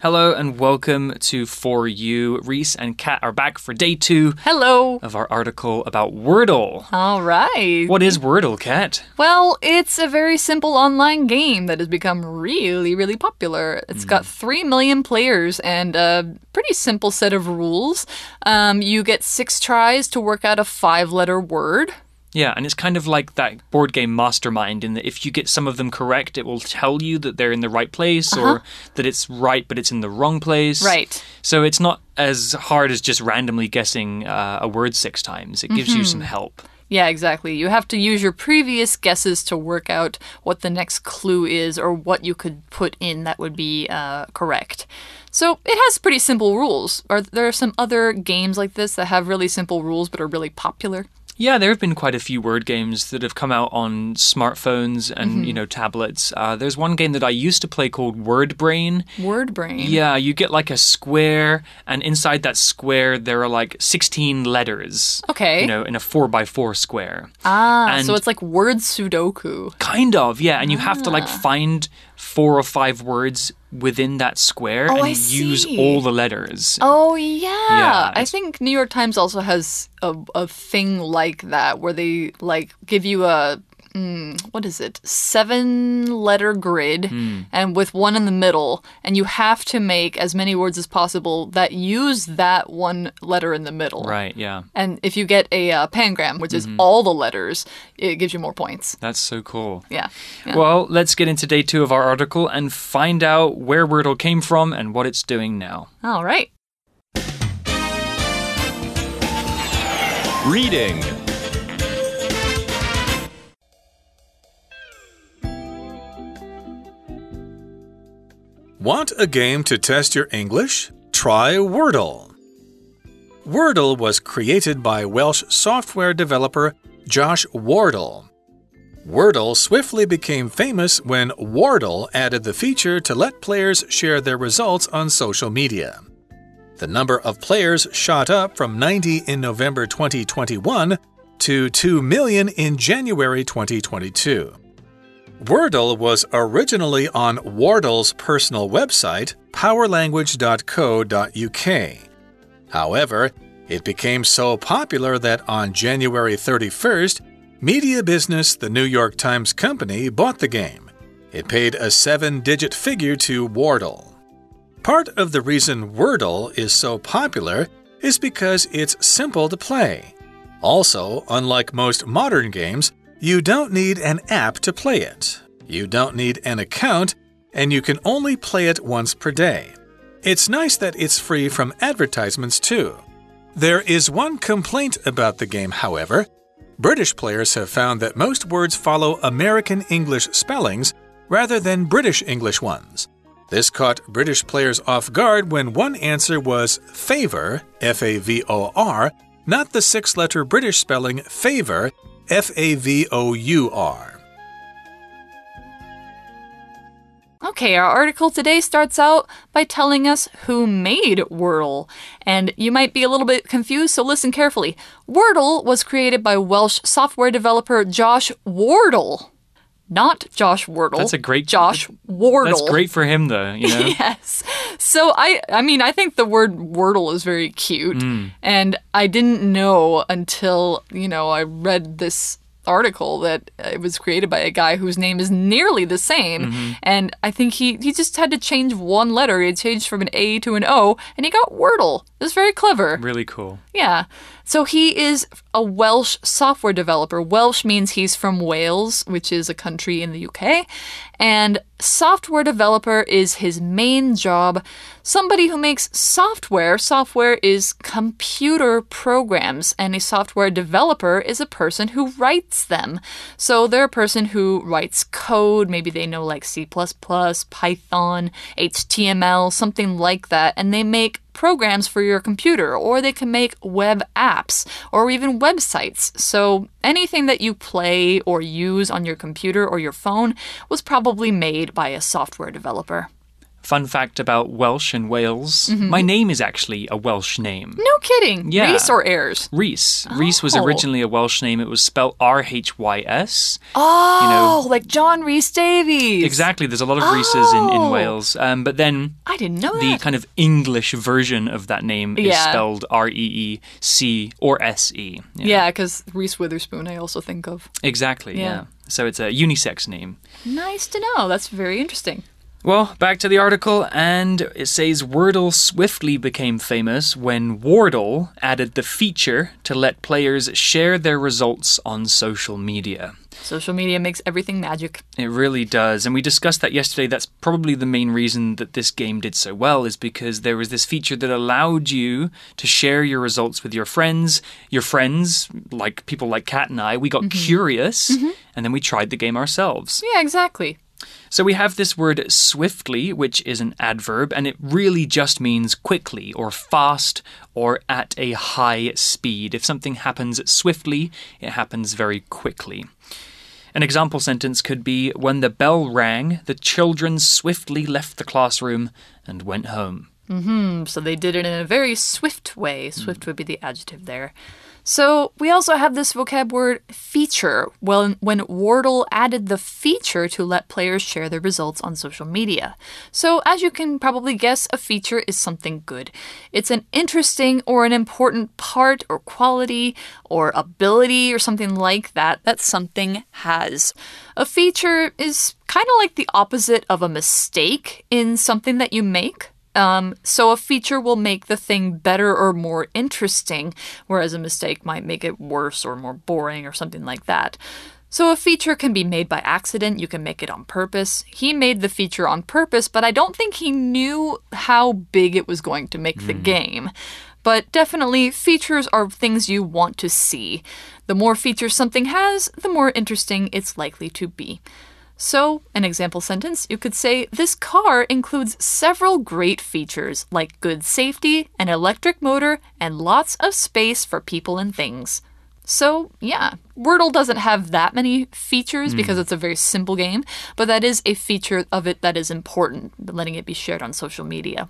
Hello and welcome to For You. Reese and Kat are back for day two Hello. of our article about Wordle. All right. What is Wordle, Kat? Well, it's a very simple online game that has become really, really popular. It's got 3 million players and a pretty simple set of rules. Um, you get six tries to work out a five letter word. Yeah, and it's kind of like that board game Mastermind in that if you get some of them correct, it will tell you that they're in the right place or that it's right but it's in the wrong place. Right. So it's not as hard as just randomly guessing uh, a word six times. It gives you some help. Yeah, exactly. You have to use your previous guesses to work out what the next clue is or what you could put in that would be uh, correct. So it has pretty simple rules. Are there some other games like this that have really simple rules but are really popular? Yeah, there have been quite a few word games that have come out on smartphones and you know tablets. Uh, there's one game that I used to play called Word Brain. Word brain. Yeah, you get like a square, and inside that square there are like 16 letters. Okay. You know, in a four by four square. Ah, so it's like word Sudoku. Kind of, yeah. And you have to like Ah. find four or five words within that square Oh, and use all the letters. Oh yeah. Yeah, I think New York Times also has a a thing like that where they like give you a mm, what is it? Seven letter grid Hmm. and with one in the middle and you have to make as many words as possible that use that one letter in the middle. Right, yeah. And if you get a uh, pangram, which Mm-hmm. is all the letters, it gives you more points. That's so cool. Yeah. yeah. Well, let's get into day two of our article and find out where Wordle came from and what it's doing now. All right. Reading. Want a game to test your English? Try Wordle. Wordle was created by Welsh software developer Josh Wardle. Wordle swiftly became famous when Wardle added the feature to let players share their results on social media. The number of players shot up from 90 in November 2021 to 2 million in January 2022. Wordle was originally on Wardle's personal website, powerlanguage.co.uk. However, it became so popular that on January 31st, media business The New York Times Company bought the game. It paid a seven digit figure to Wardle. Part of the reason Wordle is so popular is because it's simple to play. Also, unlike most modern games, you don't need an app to play it. You don't need an account, and you can only play it once per day. It's nice that it's free from advertisements, too. There is one complaint about the game, however. British players have found that most words follow American English spellings rather than British English ones. This caught British players off guard when one answer was favor, F A V O R, not the six letter British spelling favor, F A V O U R. Okay, our article today starts out by telling us who made Wordle. And you might be a little bit confused, so listen carefully. Wordle was created by Welsh software developer Josh Wardle. Not Josh Wardle. That's a great- Josh Wardle. That's great for him, though, you know? Yes. So I I mean I think the word wordle is very cute mm. and I didn't know until, you know, I read this article that it was created by a guy whose name is nearly the same mm-hmm. and I think he he just had to change one letter. He changed from an A to an O and he got wordle. It's very clever. really cool. Yeah. So he is a Welsh software developer. Welsh means he's from Wales, which is a country in the UK. And software developer is his main job. Somebody who makes software. Software is computer programs, and a software developer is a person who writes them. So they're a person who writes code. Maybe they know like C, Python, HTML, something like that. And they make programs for your computer, or they can make web apps, or even websites. So anything that you play or use on your computer or your phone was probably made by a software developer. Fun fact about Welsh and Wales my name is actually a Welsh name. No kidding. Yeah. Reese or heirs? Reese. Reese was Oh. originally a Welsh name. It was spelled R H Y S. Oh, like John Rhys-Davies. Exactly. There's a lot of Reeses in, in Oh. Wales. Um, but then I didn't know the that. kind of English version of that name is Yeah. spelled R E E C or S E. Yeah, because Reese Witherspoon, I also think of. Exactly. Yeah. yeah. So it's a unisex name. Nice to know. That's very interesting. Well, back to the article, and it says Wordle swiftly became famous when Wardle added the feature to let players share their results on social media. Social media makes everything magic. It really does. And we discussed that yesterday. That's probably the main reason that this game did so well, is because there was this feature that allowed you to share your results with your friends. Your friends, like people like Kat and I, we got mm-hmm. curious mm-hmm. and then we tried the game ourselves. Yeah, exactly. So we have this word swiftly, which is an adverb, and it really just means quickly or fast or at a high speed. If something happens swiftly, it happens very quickly. An example sentence could be When the bell rang, the children swiftly left the classroom and went home. Mm -hmm. So they did it in a very swift way. Swift would be the adjective there. So we also have this vocab word feature. Well, when Wordle added the feature to let players share their results on social media. So as you can probably guess, a feature is something good. It's an interesting or an important part or quality or ability or something like that that something has. A feature is kind of like the opposite of a mistake in something that you make. Um, so a feature will make the thing better or more interesting, whereas a mistake might make it worse or more boring or something like that. So a feature can be made by accident, you can make it on purpose. He made the feature on purpose, but I don't think he knew how big it was going to make the game. But definitely, features are things you want to see. The more features something has, the more interesting it's likely to be. So, an example sentence, you could say, This car includes several great features like good safety, an electric motor, and lots of space for people and things. So, yeah, Wordle doesn't have that many features hmm. because it's a very simple game, but that is a feature of it that is important, letting it be shared on social media.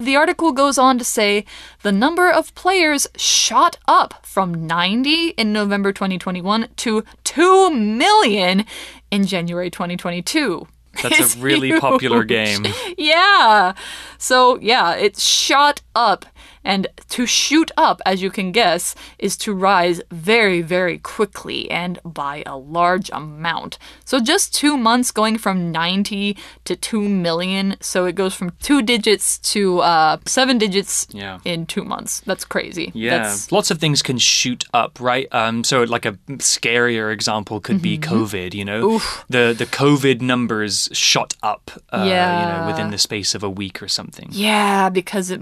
The article goes on to say the number of players shot up from 90 in November 2021 to 2 million in January 2022. That's It's a really popular game. Yeah. So, yeah, it shot up. And to shoot up, as you can guess, is to rise very, very quickly and by a large amount. So, just two months going from 90 to 2 million. So, it goes from two digits to uh, seven digits Yeah. in two months. That's crazy. Yeah, That's, lots of things can shoot up, right? Um, so like a scarier example could be Mm-hmm. COVID. You know, the the COVID numbers shot up. Uh, you know, within the space of a week or something. yeah, because it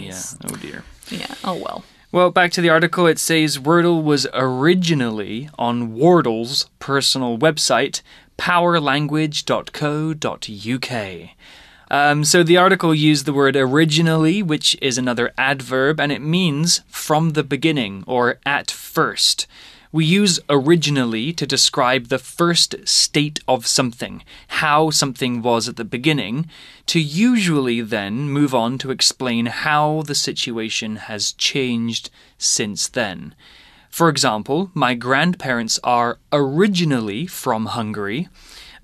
multiplies. Yeah. Oh dear. Yeah. Oh, well. Well, back to the article, it says Wordle was originally on Wardle's personal website, powerlanguage.co.uk. Um, so the article used the word originally, which is another adverb, and it means from the beginning or at first. We use originally to describe the first state of something, how something was at the beginning, to usually then move on to explain how the situation has changed since then. For example, my grandparents are originally from Hungary,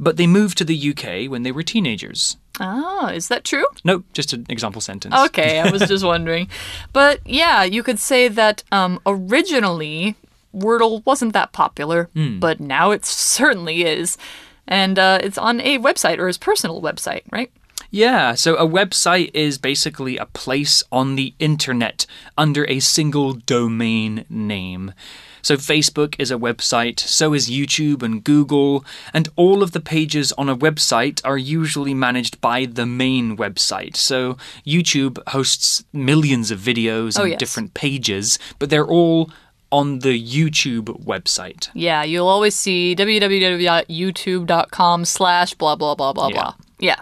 but they moved to the UK when they were teenagers. Oh, is that true? Nope, just an example sentence. Okay, I was just wondering. But yeah, you could say that um, originally Wordle wasn't that popular, but now it certainly is. And uh, it's on a website or his personal website, right? Yeah, so a website is basically a place on the internet under a single domain name. So Facebook is a website, so is YouTube and Google, and all of the pages on a website are usually managed by the main website. So YouTube hosts millions of videos Oh, and yes. different pages, but they're all on the YouTube website. Yeah, you'll always see www.youtube.com slash blah, blah, blah, blah, Yeah. blah. Yeah.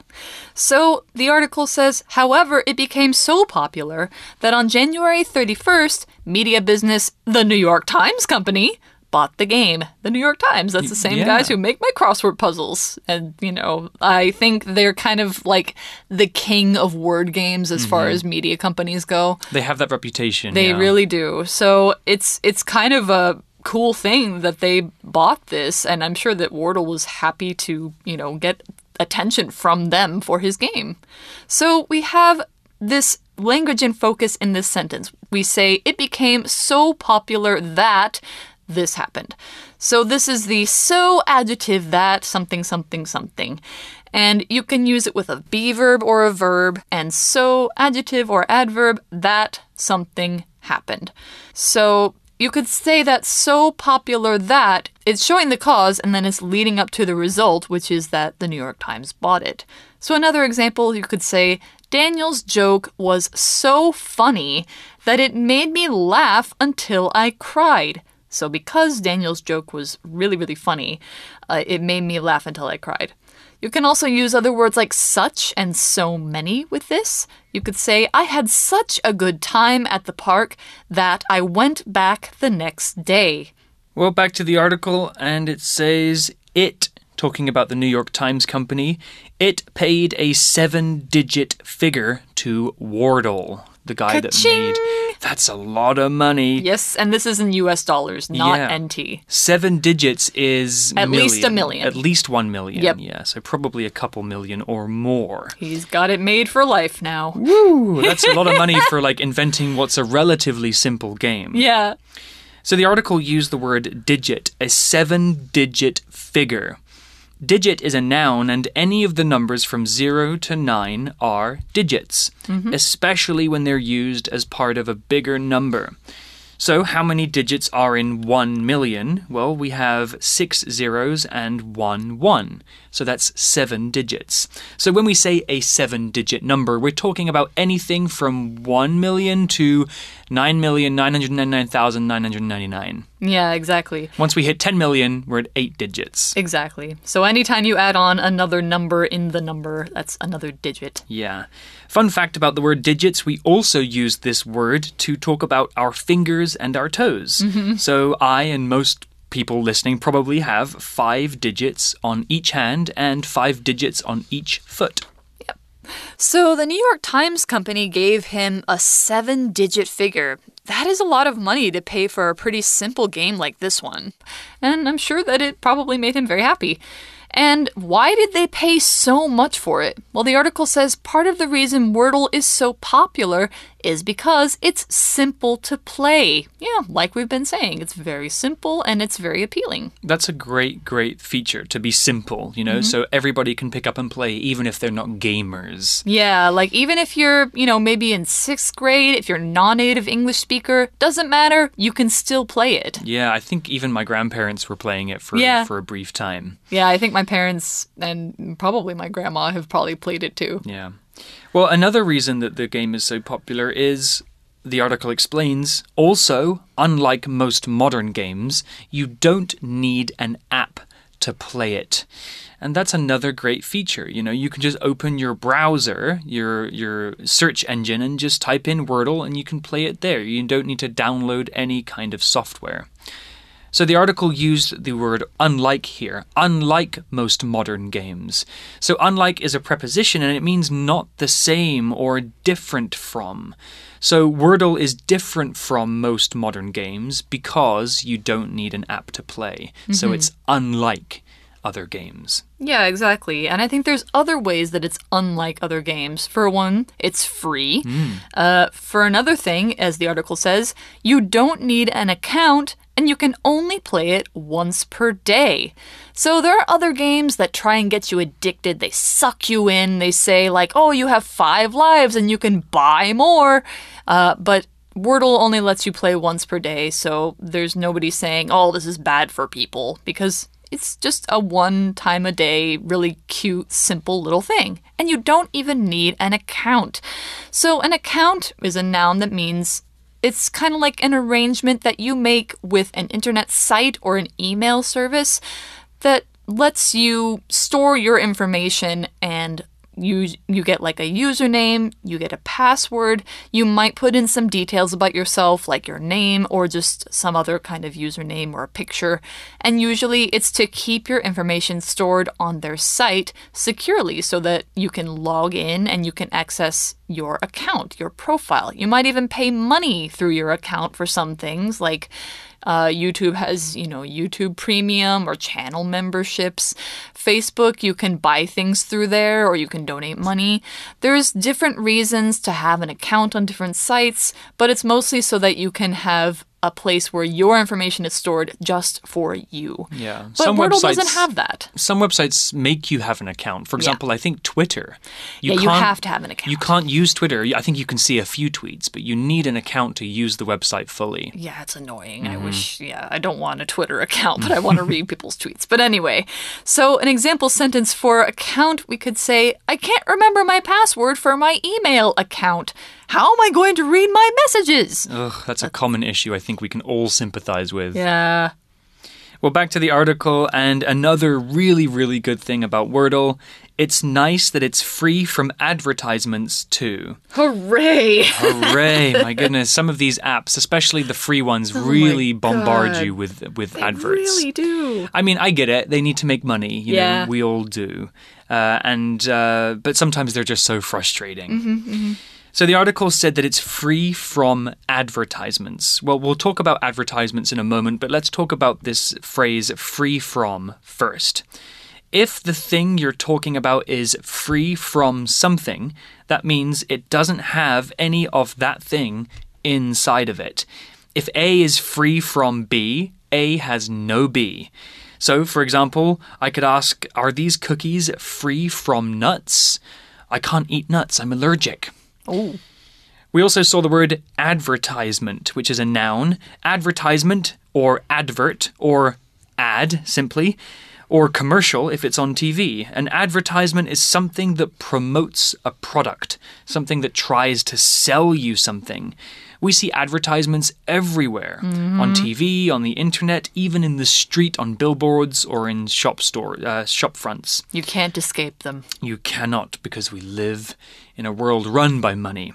So the article says, however, it became so popular that on January 31st, media business The New York Times Company bought the game. The New York Times. That's the same yeah. guys who make my crossword puzzles. And, you know, I think they're kind of like the king of word games as far mm-hmm. as media companies go. They have that reputation. They yeah. really do. So it's it's kind of a cool thing that they bought this, and I'm sure that Wardle was happy to, you know, get attention from them for his game. So we have this language in focus in this sentence. We say it became so popular that this happened. So this is the so adjective that something something something. And you can use it with a be verb or a verb, and so adjective or adverb that something happened. So you could say that so popular that it's showing the cause and then it's leading up to the result, which is that the New York Times bought it. So, another example, you could say Daniel's joke was so funny that it made me laugh until I cried. So, because Daniel's joke was really, really funny, uh, it made me laugh until I cried. You can also use other words like such and so many with this. You could say, I had such a good time at the park that I went back the next day. Well, back to the article, and it says it, talking about the New York Times Company, it paid a seven digit figure to Wardle, the guy that Ka-ching! made. That's a lot of money. Yes, and this is in US dollars, not Yeah. NT. Seven digits is At least a million. At least one million. Yep. Yeah, so probably a couple million or more. He's got it made for life now. Woo! That's a lot of money for like inventing what's a relatively simple game. Yeah. So the article used the word digit, a seven digit figure. Digit is a noun, and any of the numbers from 0 to 9 are digits, mm-hmm. especially when they're used as part of a bigger number. So, how many digits are in 1 million? Well, we have six zeros and one one. So that's seven digits. So, when we say a seven digit number, we're talking about anything from 1 million to 9,999,999. Yeah, exactly. Once we hit 10 million, we're at eight digits. Exactly. So anytime you add on another number in the number, that's another digit. Yeah. Fun fact about the word digits we also use this word to talk about our fingers and our toes. Mm-hmm. So I and most people listening probably have five digits on each hand and five digits on each foot. Yep. So the New York Times Company gave him a seven digit figure. That is a lot of money to pay for a pretty simple game like this one. And I'm sure that it probably made him very happy. And why did they pay so much for it? Well, the article says part of the reason Wordle is so popular is because it's simple to play. Yeah, like we've been saying, it's very simple and it's very appealing. That's a great, great feature to be simple, you know, mm-hmm. so everybody can pick up and play even if they're not gamers. Yeah, like even if you're, you know, maybe in sixth grade, if you're a non native English speaker, doesn't matter, you can still play it. Yeah, I think even my grandparents were playing it for Yeah. for a brief time. Yeah, I think my parents and probably my grandma have probably played it too. Yeah. Well, another reason that the game is so popular is the article explains also, unlike most modern games, you don't need an app to play it. And that's another great feature. You know, you can just open your browser, your your search engine and just type in Wordle and you can play it there. You don't need to download any kind of software. So the article used the word unlike here, unlike most modern games. So unlike is a preposition and it means not the same or different from. So Wordle is different from most modern games because you don't need an app to play. So it's unlike other games. Yeah, exactly. And I think there's other ways that it's unlike other games. For one, it's free. Uh, for another thing, as the article says, you don't need an account and you can only play it once per day. So there are other games that try and get you addicted. They suck you in. They say, like, oh, you have five lives and you can buy more. Uh, but Wordle only lets you play once per day, so there's nobody saying, oh, this is bad for people, because it's just a one time a day, really cute, simple little thing. And you don't even need an account. So, an account is a noun that means it's kind of like an arrangement that you make with an internet site or an email service that lets you store your information and you you get like a username, you get a password, you might put in some details about yourself like your name or just some other kind of username or a picture, and usually it's to keep your information stored on their site securely so that you can log in and you can access your account, your profile. You might even pay money through your account for some things like uh, YouTube has, you know, YouTube Premium or channel memberships. Facebook, you can buy things through there or you can donate money. There's different reasons to have an account on different sites, but it's mostly so that you can have a place where your information is stored just for you. Yeah. But Some Wordle websites- doesn't have that. Some websites make you have an account. For example, I think Twitter. yeah, you can't- have to have an account. You can't use Twitter. I think you can see a few tweets, but you need an account to use the website fully. Yeah, it's annoying. Mm-hmm. I wish, yeah, I don't want a Twitter account, but I want to read people's tweets. But anyway, so an example sentence for account, we could say, I can't remember my password for my email account. How am I going to read my messages? Ugh, that's a common issue I think we can all sympathize with. Yeah. Well, back to the article, and another really, really good thing about Wordle it's nice that it's free from advertisements too. Hooray! Hooray! My goodness, some of these apps, especially the free ones, really bombard you with with adverts. really do. I mean, I get it. They need to make money. You Yeah. know, we all do. Uh, and uh, but sometimes they're just so frustrating. So the article said that it's free from advertisements. Well, we'll talk about advertisements in a moment, but let's talk about this phrase "free from" first. If the thing you're talking about is free from something, that means it doesn't have any of that thing inside of it. If A is free from B, A has no B. So, for example, I could ask, Are these cookies free from nuts? I can't eat nuts, I'm allergic. Oh. We also saw the word advertisement, which is a noun. Advertisement, or advert, or ad, simply, or commercial if it's on TV. An advertisement is something that promotes a product, something that tries to sell you something. We see advertisements everywhere on TV, on the internet, even in the street on billboards or in shop store uh, shop fronts. You can't escape them. You cannot because we live in a world run by money.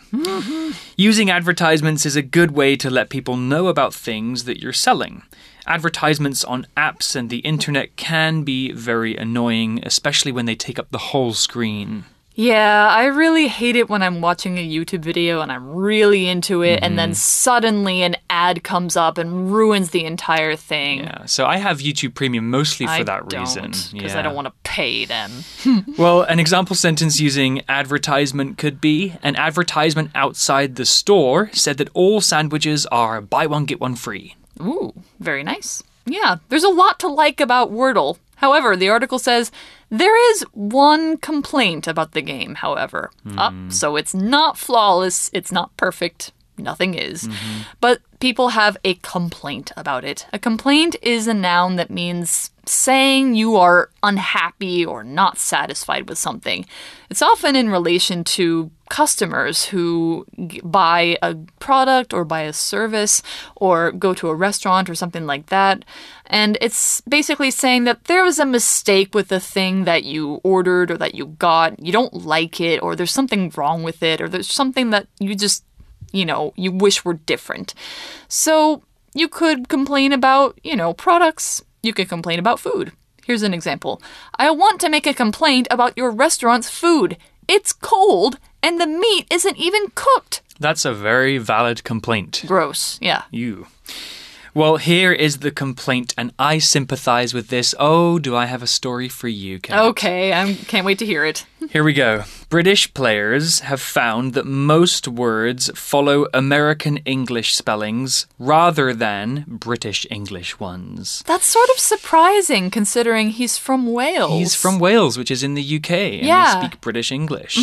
Using advertisements is a good way to let people know about things that you're selling. Advertisements on apps and the internet can be very annoying, especially when they take up the whole screen. Yeah, I really hate it when I'm watching a YouTube video and I'm really into it, and then mm-hmm. suddenly an ad comes up and ruins the entire thing. Yeah, so I have YouTube Premium mostly for I that reason. because yeah. I don't want to pay them. Well, an example sentence using advertisement could be an advertisement outside the store said that all sandwiches are buy one, get one free. Ooh, very nice. Yeah, there's a lot to like about Wordle. However, the article says there is one complaint about the game, however. Hmm. Up, so it's not flawless, it's not perfect. Nothing is. Mm-hmm. But people have a complaint about it. A complaint is a noun that means saying you are unhappy or not satisfied with something. It's often in relation to customers who buy a product or buy a service or go to a restaurant or something like that. And it's basically saying that there was a mistake with the thing that you ordered or that you got. You don't like it, or there's something wrong with it, or there's something that you just, you know, you wish were different. So you could complain about, you know, products. You could complain about food. Here's an example I want to make a complaint about your restaurant's food. It's cold and the meat isn't even cooked. That's a very valid complaint. Gross. Yeah. You. Well, here is the complaint, and I sympathize with this. Oh, do I have a story for you, Kat? Okay, I can't wait to hear it. Here we go. British players have found that most words follow American English spellings rather than British English ones. That's sort of surprising considering he's from Wales. He's from Wales, which is in the UK, and Yeah. Mm-hmm. they speak British English.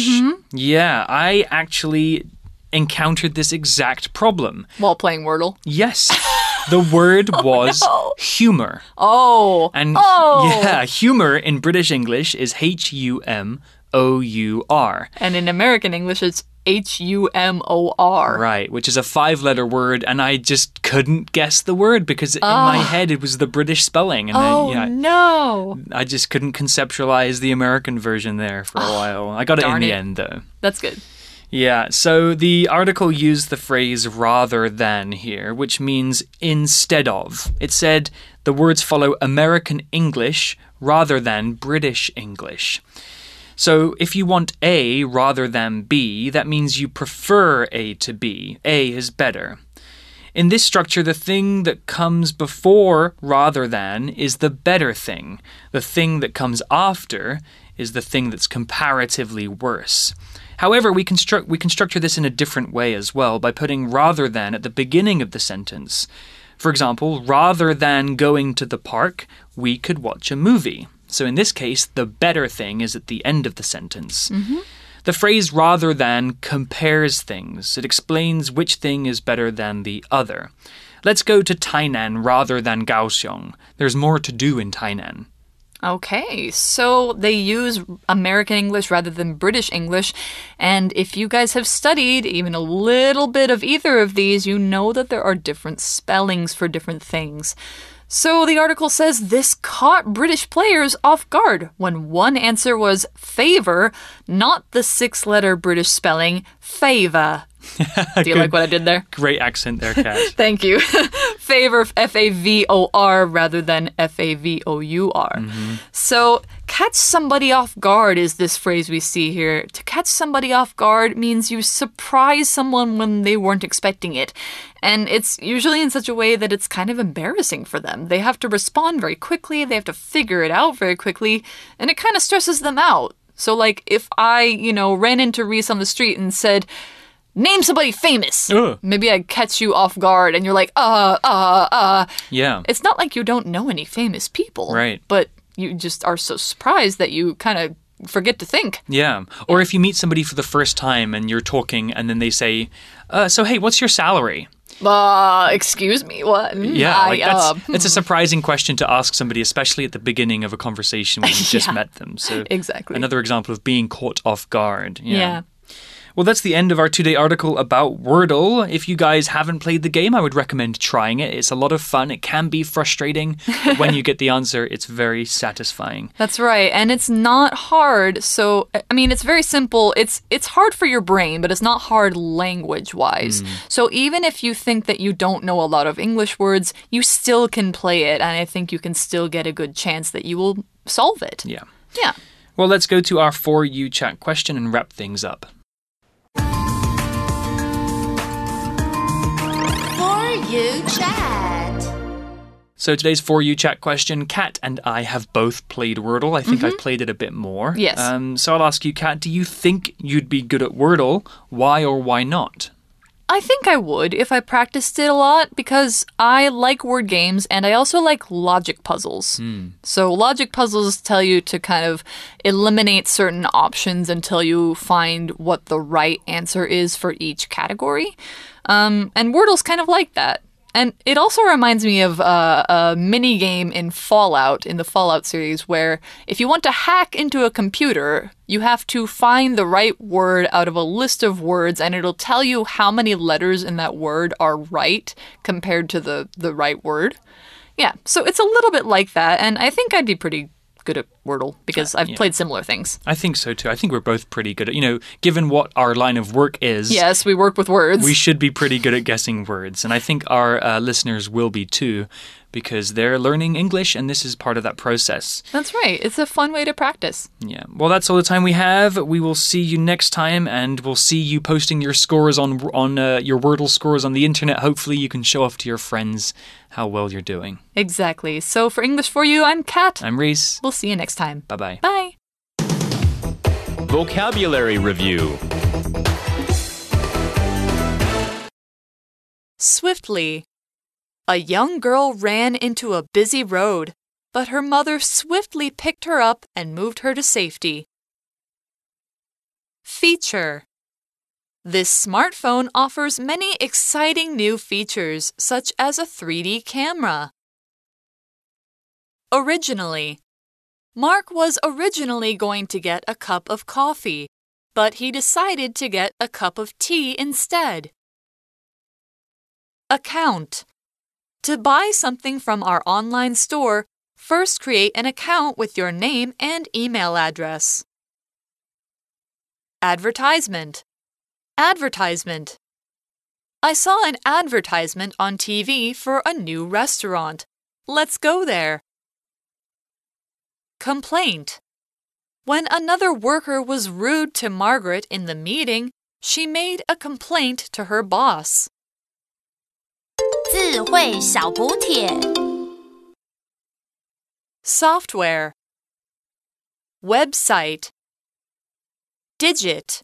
Yeah, I actually encountered this exact problem. while playing Wordle. Yes. The word oh, was no. humor. Oh. And oh. yeah, humor in British English is H U M O U R. And in American English, it's H U M O R. Right, which is a five letter word, and I just couldn't guess the word because in my ah. head it was the British spelling. And Oh, I, yeah, no. I just couldn't conceptualize the American version there for a ah, while. I got it in darn the it. end, though. That's good. Yeah, so the article used the phrase rather than here, which means instead of. It said the words follow American English rather than British English. So if you want A rather than B, that means you prefer A to B. A is better. In this structure, the thing that comes before rather than is the better thing. The thing that comes after is the thing that's comparatively worse. However, we construct we can structure this in a different way as well by putting rather than at the beginning of the sentence. For example, rather than going to the park, we could watch a movie. So in this case, the better thing is at the end of the sentence. Mm-hmm. The phrase rather than compares things. It explains which thing is better than the other. Let's go to Tainan rather than Kaohsiung. There's more to do in Tainan. Okay, so they use American English rather than British English. And if you guys have studied even a little bit of either of these, you know that there are different spellings for different things. So the article says this caught British players off guard when one answer was favor, not the six letter British spelling favor. Do you like what I did there? Great accent there, Kat. Thank you. Favor, F A V O R, rather than F A V O U R. Mm-hmm. So, catch somebody off guard is this phrase we see here. To catch somebody off guard means you surprise someone when they weren't expecting it. And it's usually in such a way that it's kind of embarrassing for them. They have to respond very quickly, they have to figure it out very quickly, and it kind of stresses them out. So, like, if I, you know, ran into Reese on the street and said, Name somebody famous. Ugh. Maybe I'd catch you off guard and you're like, uh, uh, uh. Yeah. It's not like you don't know any famous people. Right. But you just are so surprised that you kind of forget to think. Yeah. Or if you meet somebody for the first time and you're talking and then they say, uh, so hey, what's your salary? Uh, excuse me, what? Mm, Yeah, I, like that's uh, it's a surprising question to ask somebody, especially at the beginning of a conversation when you just Yeah. met them. So Exactly. another example of being caught off guard. Yeah. yeah. Well, that's the end of our two-day article about Wordle. If you guys haven't played the game, I would recommend trying it. It's a lot of fun. It can be frustrating, when you get the answer, it's very satisfying. That's right. And it's not hard. So I mean it's very simple. It's it's hard for your brain, but it's not hard language wise. Hmm. So even if you think that you don't know a lot of English words, you still can play it and I think you can still get a good chance that you will solve it. Yeah. Yeah. Well, let's go to our For You chat question and wrap things up. You chat. So today's For You chat question, Kat and I have both played Wordle. I think I've played it a bit more. Yes. Um, so I'll ask you, Kat, do you think you'd be good at Wordle? Why or why not? I think I would if I practiced it a lot because I like word games and I also like logic puzzles. So, logic puzzles tell you to kind of eliminate certain options until you find what the right answer is for each category. Um, and Wordle's kind of like that. And it also reminds me of uh, a mini game in Fallout, in the Fallout series, where if you want to hack into a computer, you have to find the right word out of a list of words, and it'll tell you how many letters in that word are right compared to the, the right word. Yeah, so it's a little bit like that, and I think I'd be pretty good at Wordle because I've yeah. played similar things. I think so too. I think we're both pretty good at, you know, given what our line of work is. Yes, we work with words. We should be pretty good at guessing words. And I think our uh, listeners will be too, because they're learning English and this is part of that process. That's right. It's a fun way to practice. Yeah. Well, that's all the time we have. We will see you next time, and we'll see you posting your scores on on uh, your Wordle scores on the internet. Hopefully, you can show off to your friends how well you're doing. Exactly. So for English for You, I'm Kat. I'm Reese. We'll see you next time. Bye bye. Bye. Vocabulary Review Swiftly. A young girl ran into a busy road, but her mother swiftly picked her up and moved her to safety. Feature This smartphone offers many exciting new features, such as a 3D camera. Originally Mark was originally going to get a cup of coffee, but he decided to get a cup of tea instead. Account. To buy something from our online store, first create an account with your name and email address. Advertisement. Advertisement. I saw an advertisement on TV for a new restaurant. Let's go there. Complaint. When another worker was rude to Margaret in the meeting, she made a complaint to her boss. 智慧小补帖 Software. Website. Digit.